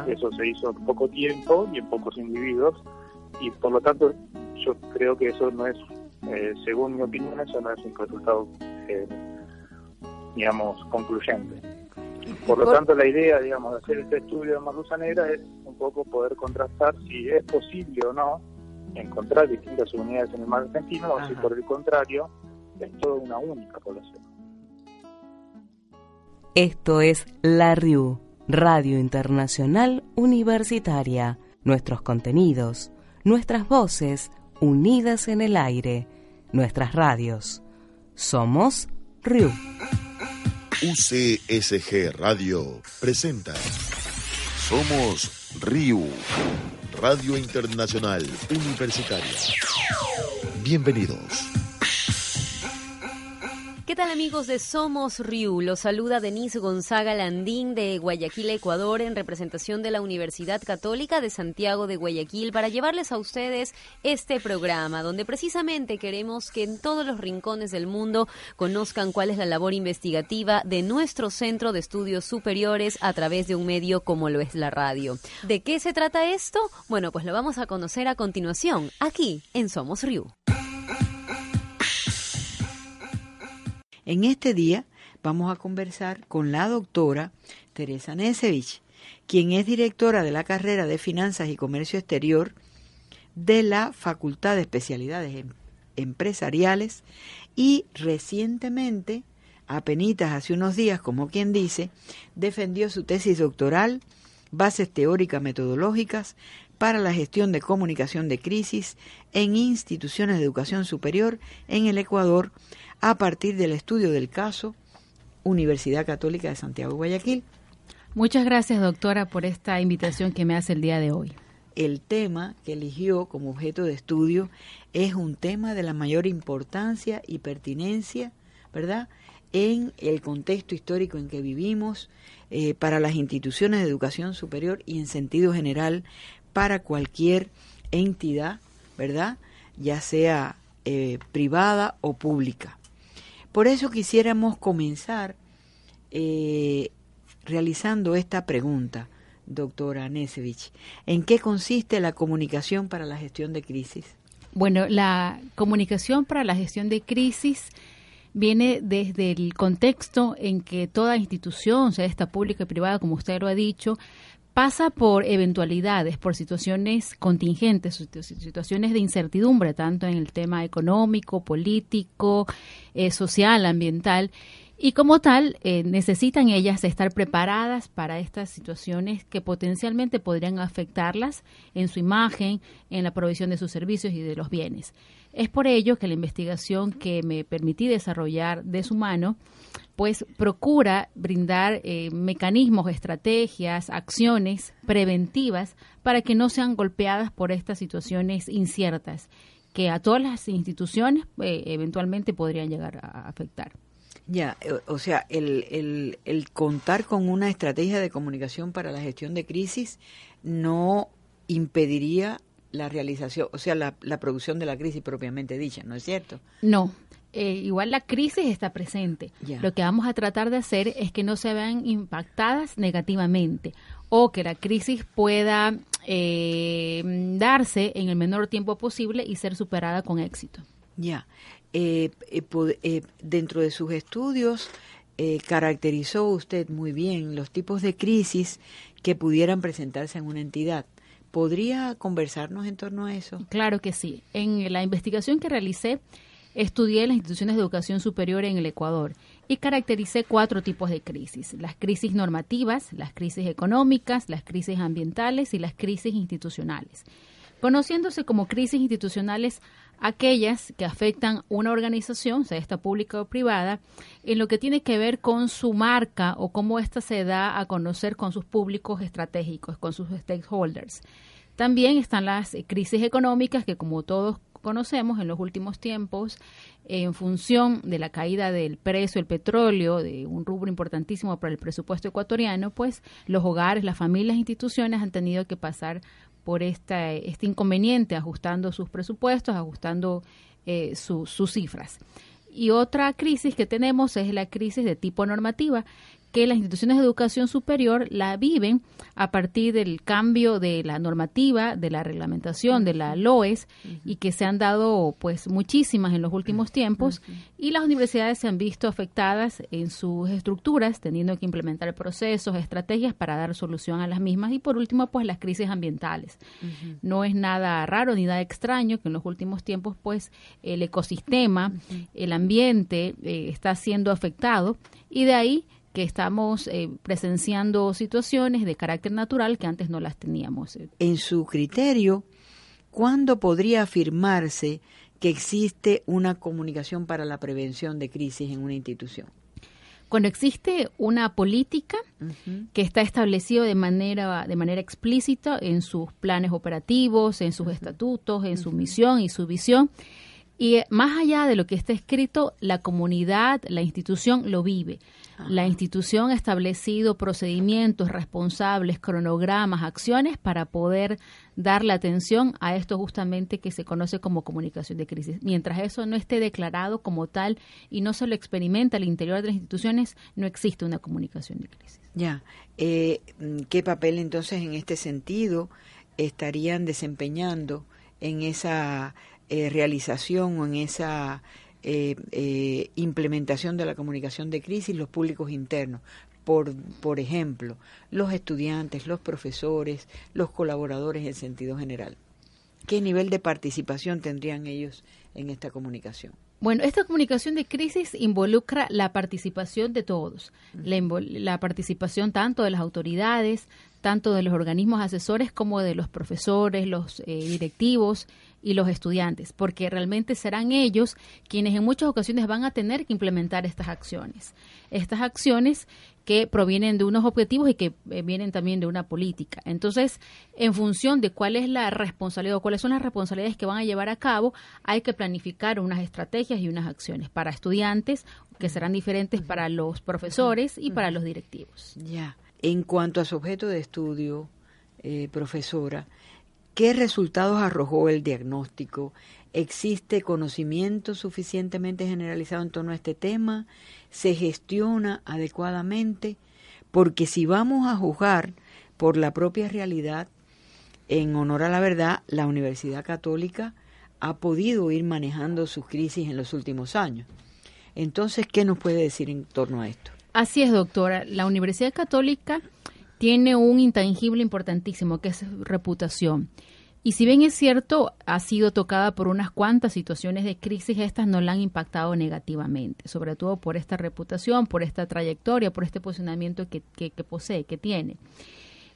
eso se hizo en poco tiempo y en pocos individuos, y por lo tanto yo creo que eso no es, eh, según mi opinión, eso no es un resultado, digamos, concluyente. Por lo tanto, la idea, digamos, de hacer este estudio de merluza negra es un poco poder contrastar si es posible o no encontrar distintas unidades en el mar argentino o si por el contrario es toda una única población. Esto es La RIU, Radio Internacional Universitaria. Nuestros contenidos, nuestras voces, unidas en el aire, nuestras radios. Somos RIU. UCSG Radio presenta Somos RIU, Radio Internacional Universitaria. Bienvenidos. ¿Qué tal amigos de Somos Riu? Los saluda Denise Gonzaga Landín de Guayaquil, Ecuador, en representación de la Universidad Católica de Santiago de Guayaquil, para llevarles a ustedes este programa, donde precisamente queremos que en todos los rincones del mundo conozcan cuál es la labor investigativa de nuestro Centro de Estudios Superiores a través de un medio como lo es la radio. ¿De qué se trata esto? Bueno, pues lo vamos a conocer a continuación, aquí en Somos Riu. En este día vamos a conversar con la doctora Teresa Nesevich, quien es directora de la carrera de Finanzas y Comercio Exterior de la Facultad de Especialidades em-, Empresariales y recientemente, apenas hace unos días, como quien dice, defendió su tesis doctoral, Bases teóricas metodológicas para la gestión de comunicación de crisis en instituciones de educación superior en el Ecuador a partir del estudio del caso Universidad Católica de Santiago Guayaquil. Muchas gracias, doctora, por esta invitación que me hace el día de hoy. El tema que eligió como objeto de estudio es un tema de la mayor importancia y pertinencia, ¿verdad?, en el contexto histórico en que vivimos, eh, para las instituciones de educación superior y en sentido general para cualquier entidad, ¿verdad?, ya sea eh, privada o pública. Por eso quisiéramos comenzar eh, realizando esta pregunta, doctora Nesevich. ¿En qué consiste la comunicación para la gestión de crisis? Bueno, la comunicación para la gestión de crisis viene desde el contexto en que toda institución, sea esta pública y privada, como usted lo ha dicho, pasa por eventualidades, por situaciones contingentes, situaciones de incertidumbre, tanto en el tema económico, político, eh, social, ambiental. Y como tal, eh, necesitan ellas estar preparadas para estas situaciones que potencialmente podrían afectarlas en su imagen, en la provisión de sus servicios y de los bienes. Es por ello que la investigación que me permití desarrollar de su mano pues procura brindar eh, mecanismos, estrategias, acciones preventivas para que no sean golpeadas por estas situaciones inciertas que a todas las instituciones eh, eventualmente podrían llegar a afectar. Ya, eh, o sea, el, el, el contar con una estrategia de comunicación para la gestión de crisis no impediría la realización, o sea, la, la, producción de la crisis propiamente dicha, ¿no es cierto? No, eh, igual la crisis está presente. Lo que vamos a tratar de hacer es que no se vean impactadas negativamente o que la crisis pueda eh, darse en el menor tiempo posible y ser superada con éxito. Ya, eh, dentro de sus estudios caracterizó usted muy bien los tipos de crisis que pudieran presentarse en una entidad. ¿Podría conversarnos en torno a eso? Claro que sí. En la investigación que realicé, estudié las instituciones de educación superior en el Ecuador y caractericé cuatro tipos de crisis. Las crisis normativas, las crisis económicas, las crisis ambientales y las crisis institucionales. Conociéndose como crisis institucionales aquellas que afectan una organización, sea esta pública o privada, en lo que tiene que ver con su marca o cómo ésta se da a conocer con sus públicos estratégicos, con sus stakeholders. También están las crisis económicas que, como todos conocemos en los últimos tiempos, en función de la caída del precio del petróleo, de un rubro importantísimo para el presupuesto ecuatoriano, pues los hogares, las familias, instituciones han tenido que pasar por esta, este inconveniente, ajustando sus presupuestos, ajustando eh, sus cifras. Y otra crisis que tenemos es la crisis de tipo normativa, que las instituciones de educación superior la viven a partir del cambio de la normativa, de la reglamentación, de la LOES, y que se han dado pues muchísimas en los últimos tiempos, y las universidades se han visto afectadas en sus estructuras, teniendo que implementar procesos, estrategias para dar solución a las mismas, y por último pues las crisis ambientales. No es nada raro ni nada extraño que en los últimos tiempos pues el ecosistema, el ambiente eh, está siendo afectado, y de ahí que estamos eh, presenciando situaciones de carácter natural que antes no las teníamos. En su criterio, ¿cuándo podría afirmarse que existe una comunicación para la prevención de crisis en una institución? Cuando existe una política que está establecido de manera de manera explícita en sus planes operativos, en sus estatutos, en su misión y su visión, y más allá de lo que está escrito, la comunidad, la institución lo vive. La institución ha establecido procedimientos responsables, cronogramas, acciones para poder darle atención a esto justamente que se conoce como comunicación de crisis. Mientras eso no esté declarado como tal y no se lo experimenta al interior de las instituciones, no existe una comunicación de crisis. Ya. Eh, ¿Qué papel entonces en este sentido estarían desempeñando en esa eh, realización o en esa eh, eh, implementación de la comunicación de crisis los públicos internos. Por, por ejemplo, los estudiantes, los profesores, los colaboradores en sentido general. ¿Qué nivel de participación tendrían ellos en esta comunicación? Bueno, esta comunicación de crisis involucra la participación de todos, la, la, participación tanto de las autoridades, tanto de los organismos asesores como de los profesores, los eh, directivos y los estudiantes, porque realmente serán ellos quienes en muchas ocasiones van a tener que implementar estas acciones. Estas acciones que provienen de unos objetivos y que eh, vienen también de una política. Entonces, en función de cuál es la responsabilidad o cuáles son las responsabilidades que van a llevar a cabo, hay que planificar unas estrategias y unas acciones para estudiantes que serán diferentes para los profesores y para los directivos. Ya. En cuanto a su objeto de estudio, eh, profesora, ¿Qué resultados arrojó el diagnóstico? ¿Existe conocimiento suficientemente generalizado en torno a este tema? ¿Se gestiona adecuadamente? Porque si vamos a juzgar por la propia realidad, en honor a la verdad, la Universidad Católica ha podido ir manejando sus crisis en los últimos años. Entonces, ¿qué nos puede decir en torno a esto? Así es, doctora. La Universidad Católica tiene un intangible importantísimo que es reputación. Y si bien es cierto, ha sido tocada por unas cuantas situaciones de crisis, estas no la han impactado negativamente, sobre todo por esta reputación, por esta trayectoria, por este posicionamiento que, que, posee, que tiene.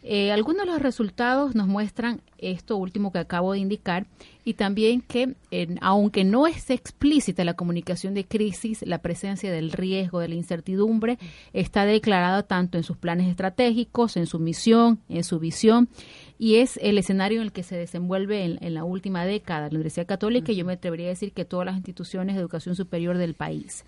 Eh, algunos de los resultados nos muestran esto último que acabo de indicar y también que aunque no es explícita la comunicación de crisis, la presencia del riesgo, de la incertidumbre, está declarada tanto en sus planes estratégicos, en su misión, en su visión y es el escenario en el que se desenvuelve en, la última década la Universidad Católica y yo me atrevería a decir que todas las instituciones de educación superior del país.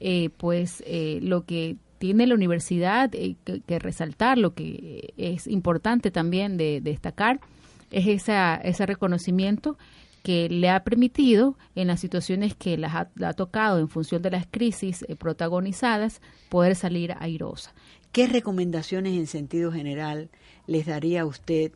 Eh, pues eh, lo que tiene la universidad eh, que, resaltar, lo que es importante también de, destacar, es esa, ese reconocimiento que le ha permitido en las situaciones que las ha, tocado en función de las crisis eh, protagonizadas poder salir airosa. ¿Qué recomendaciones en sentido general les daría usted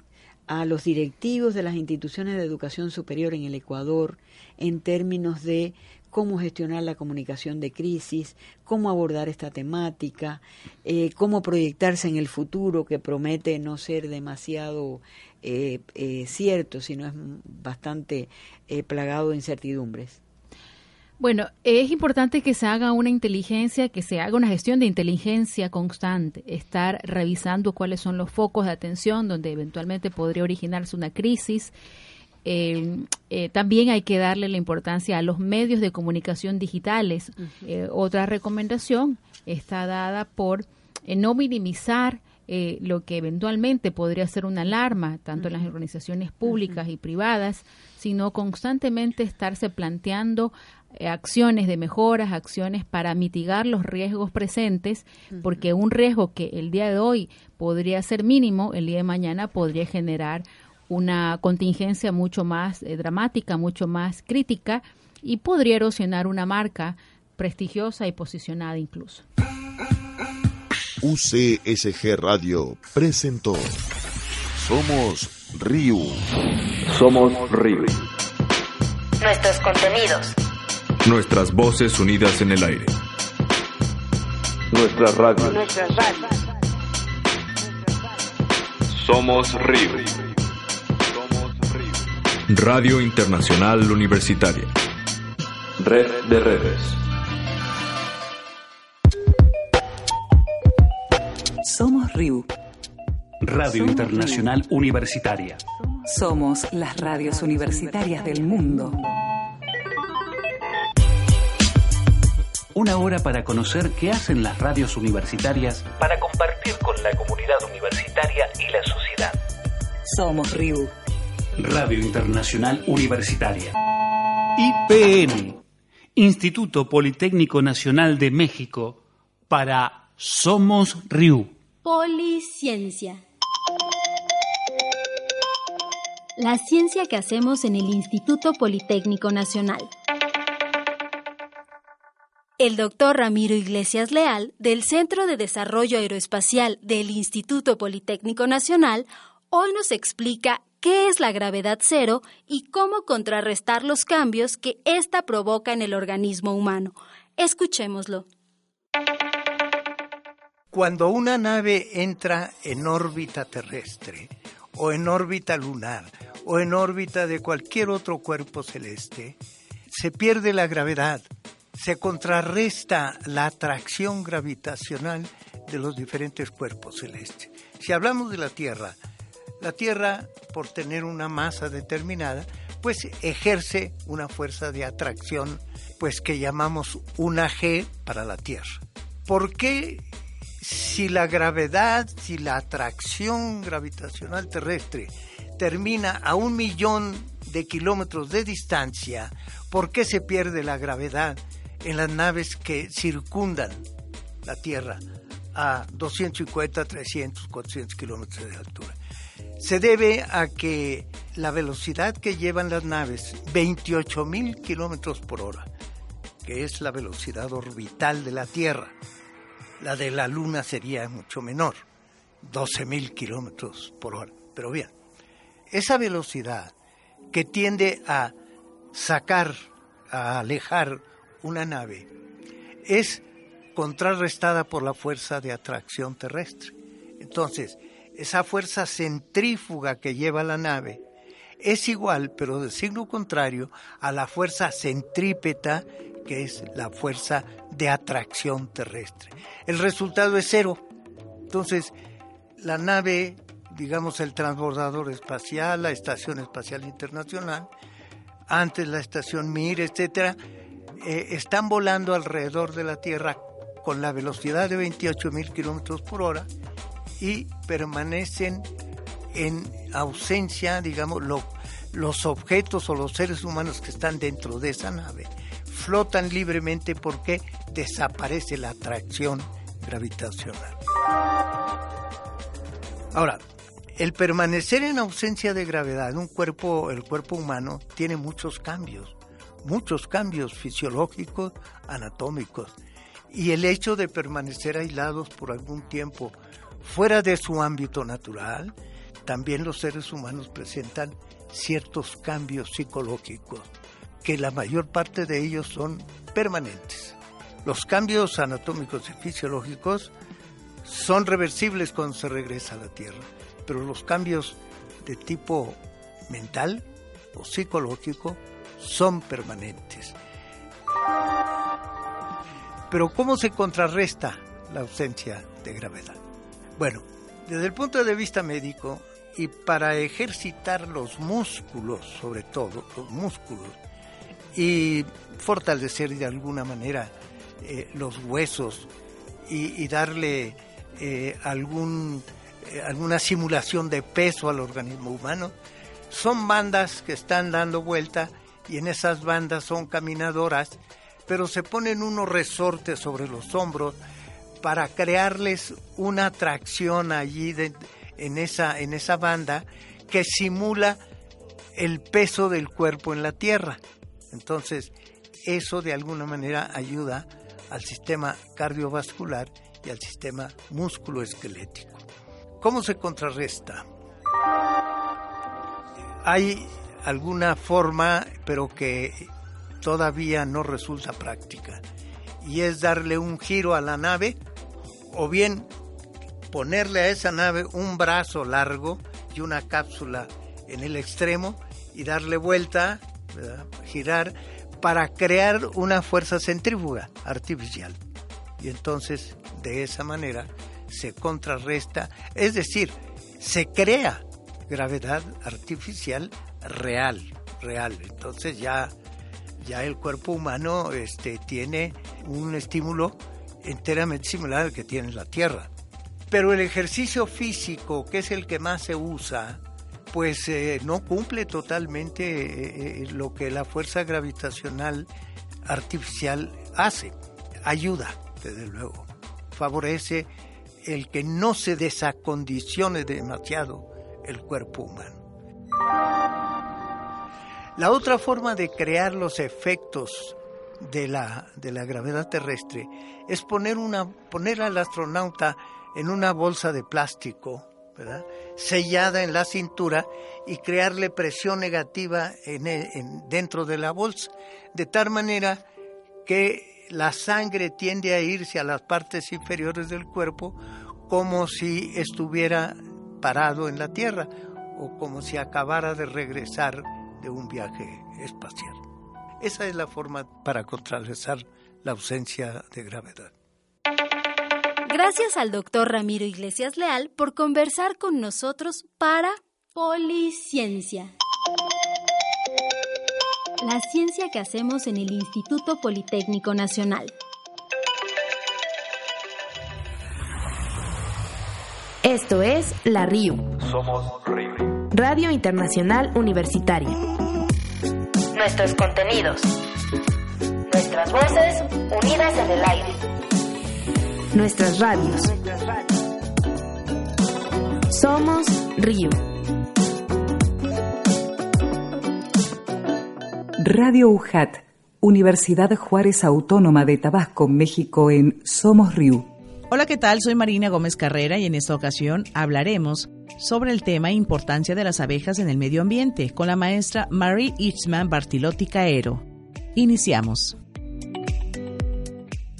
a los directivos de las instituciones de educación superior en el Ecuador en términos de cómo gestionar la comunicación de crisis, cómo abordar esta temática, eh, cómo proyectarse en el futuro que promete no ser demasiado eh, eh, cierto, sino es bastante plagado de incertidumbres. Bueno, es importante que se haga una inteligencia, que se haga una gestión de inteligencia constante, estar revisando cuáles son los focos de atención donde eventualmente podría originarse una crisis. Eh, eh, también hay que darle la importancia a los medios de comunicación digitales. Eh, otra recomendación está dada por no minimizar lo que eventualmente podría ser una alarma, tanto en las organizaciones públicas y privadas, sino constantemente estarse planteando acciones de mejoras, acciones para mitigar los riesgos presentes, porque un riesgo que el día de hoy podría ser mínimo, el día de mañana podría generar una contingencia mucho más eh, dramática, mucho más crítica y podría erosionar una marca prestigiosa y posicionada incluso. UCSG Radio presentó Somos Río. Somos Río. Nuestros contenidos Nuestras voces unidas en el aire. Nuestra radio. Nuestras radios. Somos Río. Radio Internacional Universitaria. Red de redes. Somos RIU. Radio Somos Internacional Universitaria. Somos las radios universitarias del mundo. Una hora para conocer qué hacen las radios universitarias para compartir con la comunidad universitaria y la sociedad. Somos RIU. Radio Internacional Universitaria. IPN, Instituto Politécnico Nacional de México, para Somos RIU. Policiencia. La ciencia que hacemos en el Instituto Politécnico Nacional. El doctor Ramiro Iglesias Leal, del Centro de Desarrollo Aeroespacial del Instituto Politécnico Nacional, hoy nos explica qué es la gravedad cero y cómo contrarrestar los cambios que ésta provoca en el organismo humano. Escuchémoslo. Cuando una nave entra en órbita terrestre o en órbita lunar o en órbita de cualquier otro cuerpo celeste, se pierde la gravedad, se contrarresta la atracción gravitacional de los diferentes cuerpos celestes. Si hablamos de la Tierra, la Tierra, por tener una masa determinada, pues ejerce una fuerza de atracción, pues que llamamos una G para la Tierra. ¿Por qué si la gravedad, si la atracción gravitacional terrestre termina a un millón de kilómetros de distancia, ¿por qué se pierde la gravedad en las naves que circundan la Tierra a 250, 300, 400 kilómetros de altura? Se debe a que la velocidad que llevan las naves, 28 mil kilómetros por hora, que es la velocidad orbital de la Tierra, la de la Luna sería mucho menor, 12 mil kilómetros por hora. Pero bien, esa velocidad que tiende a sacar, a alejar una nave, es contrarrestada por la fuerza de atracción terrestre. Entonces, esa fuerza centrífuga que lleva la nave es igual, pero de signo contrario, a la fuerza centrípeta que es la fuerza de atracción terrestre. El resultado es cero. Entonces, la nave, digamos el transbordador espacial, la Estación Espacial Internacional, antes la estación Mir, etcétera, eh, están volando alrededor de la Tierra con la velocidad de 28 mil kilómetros por hora y permanecen en ausencia, digamos, los objetos o los seres humanos que están dentro de esa nave flotan libremente porque desaparece la atracción gravitacional. Ahora, el permanecer en ausencia de gravedad en un cuerpo, el cuerpo humano, tiene muchos cambios, muchos cambios fisiológicos, anatómicos. Y el hecho de permanecer aislados por algún tiempo fuera de su ámbito natural, también los seres humanos presentan ciertos cambios psicológicos que la mayor parte de ellos son permanentes. Los cambios anatómicos y fisiológicos son reversibles cuando se regresa a la Tierra, pero los cambios de tipo mental o psicológico son permanentes. Pero ¿cómo se contrarresta la ausencia de gravedad? Bueno, desde el punto de vista médico y para ejercitar los músculos, sobre todo los músculos, y fortalecer de alguna manera eh, los huesos y, darle eh, algún, eh, alguna simulación de peso al organismo humano, son bandas que están dando vuelta y en esas bandas son caminadoras, pero se ponen unos resortes sobre los hombros para crearles una tracción allí en, esa, en esa banda que simula el peso del cuerpo en la tierra. Entonces, eso de alguna manera ayuda al sistema cardiovascular y al sistema musculoesquelético. ¿Cómo se contrarresta? Hay alguna forma, pero que todavía no resulta práctica, y es darle un giro a la nave o bien ponerle a esa nave un brazo largo y una cápsula en el extremo y darle vuelta, girar, para crear una fuerza centrífuga artificial. Y entonces, de esa manera, se contrarresta, es decir, se crea gravedad artificial real, real. Entonces ya, ya el cuerpo humano este, tiene un estímulo enteramente similar al que tiene la Tierra. Pero el ejercicio físico, que es el que más se usa, pues eh, no cumple totalmente eh, eh, lo que la fuerza gravitacional artificial hace. Ayuda, desde luego. Favorece el que no se desacondicione demasiado el cuerpo humano. La otra forma de crear los efectos de la, de la gravedad terrestre es poner, una, poner al astronauta en una bolsa de plástico, sellada en la cintura y crearle presión negativa en, dentro de la bolsa, de tal manera que la sangre tiende a irse a las partes inferiores del cuerpo como si estuviera parado en la Tierra o como si acabara de regresar de un viaje espacial. Esa es la forma para contrarrestar la ausencia de gravedad. Gracias al doctor Ramiro Iglesias Leal por conversar con nosotros para Policiencia. La ciencia que hacemos en el Instituto Politécnico Nacional. Esto es La RIU. Somos RIU. Radio Internacional Universitaria. Nuestros contenidos. Nuestras voces unidas en el aire. Nuestras radios. Somos RIU. Radio UJAT, Universidad Juárez Autónoma de Tabasco, México, en Somos RIU. Hola, ¿qué tal? Soy Marina Gómez Carrera y en esta ocasión hablaremos sobre el tema Importancia de las abejas en el medio ambiente con la maestra Marie Itzman Bartilotti Caero. Iniciamos.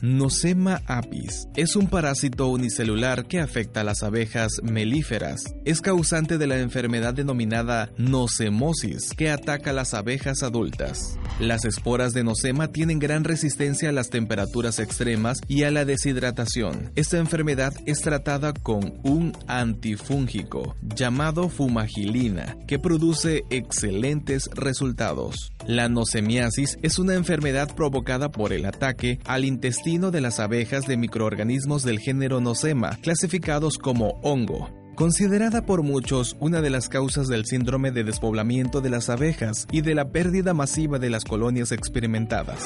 Nosema apis es un parásito unicelular que afecta a las abejas melíferas. Es causante de la enfermedad denominada nocemosis que ataca a las abejas adultas. Las esporas de nosema tienen gran resistencia a las temperaturas extremas y a la deshidratación. Esta enfermedad es tratada con un antifúngico llamado fumagilina que produce excelentes resultados. La nosemiasis es una enfermedad provocada por el ataque al intestino de las abejas de microorganismos del género Nosema, clasificados como hongo. Considerada por muchos una de las causas del síndrome de despoblamiento de las abejas y de la pérdida masiva de las colonias experimentadas.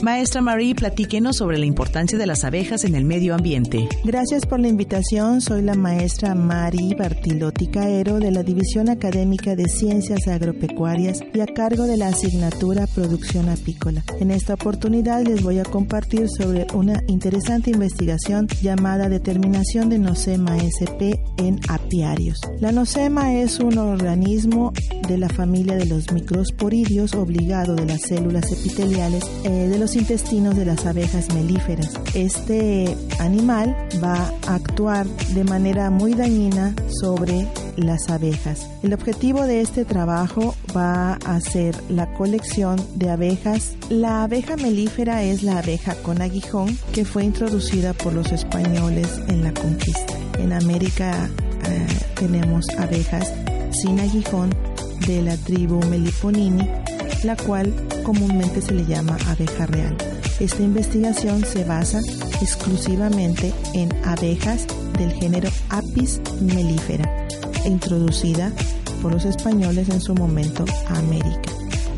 Maestra Marie, platíquenos sobre la importancia de las abejas en el medio ambiente. Gracias por la invitación. Soy la maestra Marie Bartilotti Caero de la División Académica de Ciencias Agropecuarias y a cargo de la asignatura Producción Apícola. En esta oportunidad les voy a compartir sobre una interesante investigación llamada Determinación de Nosema sp en apiarios. La Nosema es un organismo de la familia de los microsporidios obligado de las células epiteliales eh, de los intestinos de las abejas melíferas. Este animal va a actuar de manera muy dañina sobre las abejas. El objetivo de este trabajo va a ser la colección de abejas. La abeja melífera es la abeja con aguijón que fue introducida por los españoles en la conquista. En América eh, tenemos abejas sin aguijón de la tribu Meliponini, la cual comúnmente se le llama abeja real. Esta investigación se basa exclusivamente en abejas del género Apis mellifera, introducida por los españoles en su momento a América.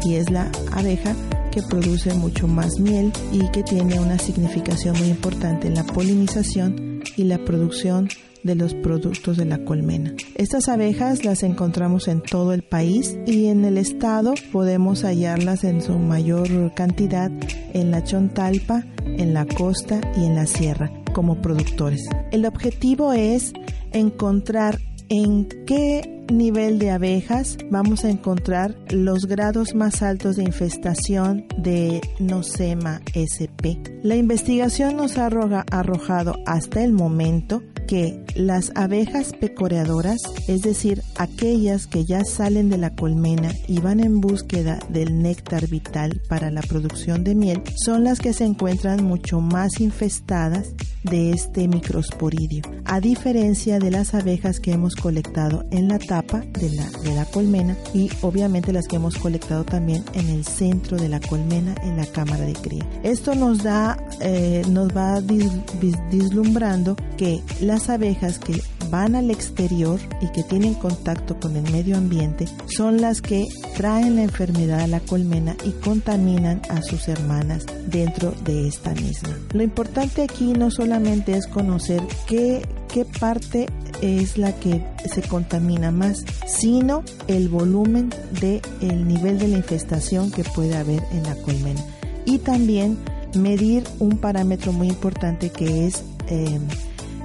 Y es la abeja que produce mucho más miel y que tiene una significación muy importante en la polinización y la producción de los productos de la colmena. Estas abejas las encontramos en todo el país y en el estado podemos hallarlas en su mayor cantidad en la Chontalpa, en la costa y en la sierra como productores. El objetivo es encontrar en qué nivel de abejas vamos a encontrar los grados más altos de infestación de Nosema sp. La investigación nos ha arrojado hasta el momento que las abejas pecoreadoras, es decir, aquellas que ya salen de la colmena y van en búsqueda del néctar vital para la producción de miel, son las que se encuentran mucho más infestadas de este microsporidio, a diferencia de las abejas que hemos colectado en la tapa de la, de la colmena y obviamente las que hemos colectado también en el centro de la colmena en la cámara de cría. Esto nos da, eh, nos va vislumbrando que las abejas que van al exterior y que tienen contacto con el medio ambiente son las que traen la enfermedad a la colmena y contaminan a sus hermanas dentro de esta misma. Lo importante aquí no solamente es conocer qué, qué parte es la que se contamina más, sino el volumen del el nivel de la infestación que puede haber en la colmena. Y también medir un parámetro muy importante que es eh,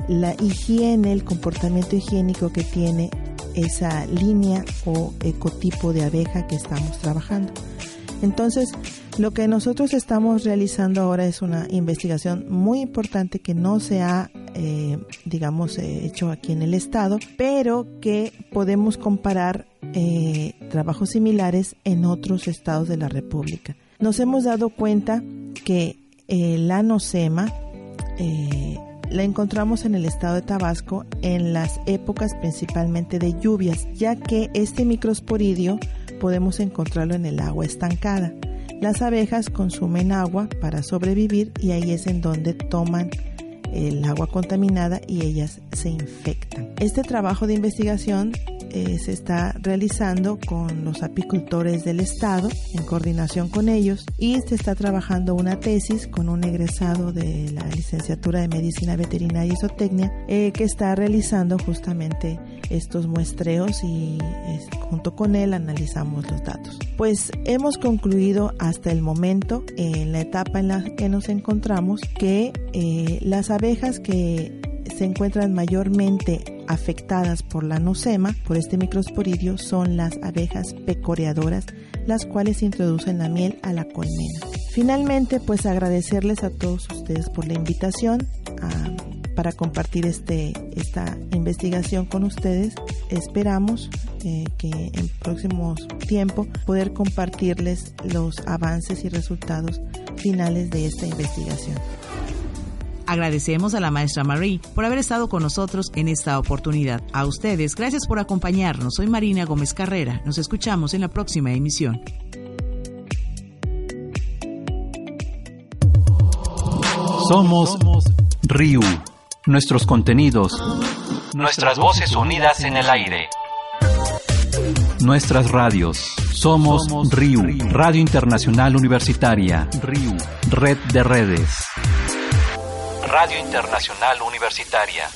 la higiene, el comportamiento higiénico que tiene esa línea o ecotipo de abeja que estamos trabajando. Entonces, lo que nosotros estamos realizando ahora es una investigación muy importante que no se ha, eh, digamos, eh, hecho aquí en el estado, pero que podemos comparar eh, trabajos similares en otros estados de la República. Nos hemos dado cuenta que la nosema la encontramos en el estado de Tabasco en las épocas principalmente de lluvias, ya que este microsporidio podemos encontrarlo en el agua estancada. Las abejas consumen agua para sobrevivir y ahí es en donde toman el agua contaminada y ellas se infectan. Este trabajo de investigación eh, se está realizando con los apicultores del estado en coordinación con ellos y se está trabajando una tesis con un egresado de la licenciatura de medicina veterinaria y zootecnia eh, que está realizando justamente estos muestreos y junto con él analizamos los datos. Pues hemos concluido hasta el momento en la etapa en la que nos encontramos que eh, las abejas que se encuentran mayormente afectadas por la nosema, por este microsporidio, son las abejas pecoreadoras, las cuales introducen la miel a la colmena. Finalmente, pues agradecerles a todos ustedes por la invitación para compartir este, esta investigación con ustedes. Esperamos eh, que en próximos tiempos poder compartirles los avances y resultados finales de esta investigación. Agradecemos a la maestra Marie por haber estado con nosotros en esta oportunidad. A ustedes, gracias por acompañarnos. Soy Marina Gómez Carrera. Nos escuchamos en la próxima emisión. Somos RIU. Nuestros contenidos. Nuestras voces unidas en el aire. Nuestras radios. Somos RIU. Radio Internacional Universitaria. RIU. Red de redes. Radio Internacional Universitaria.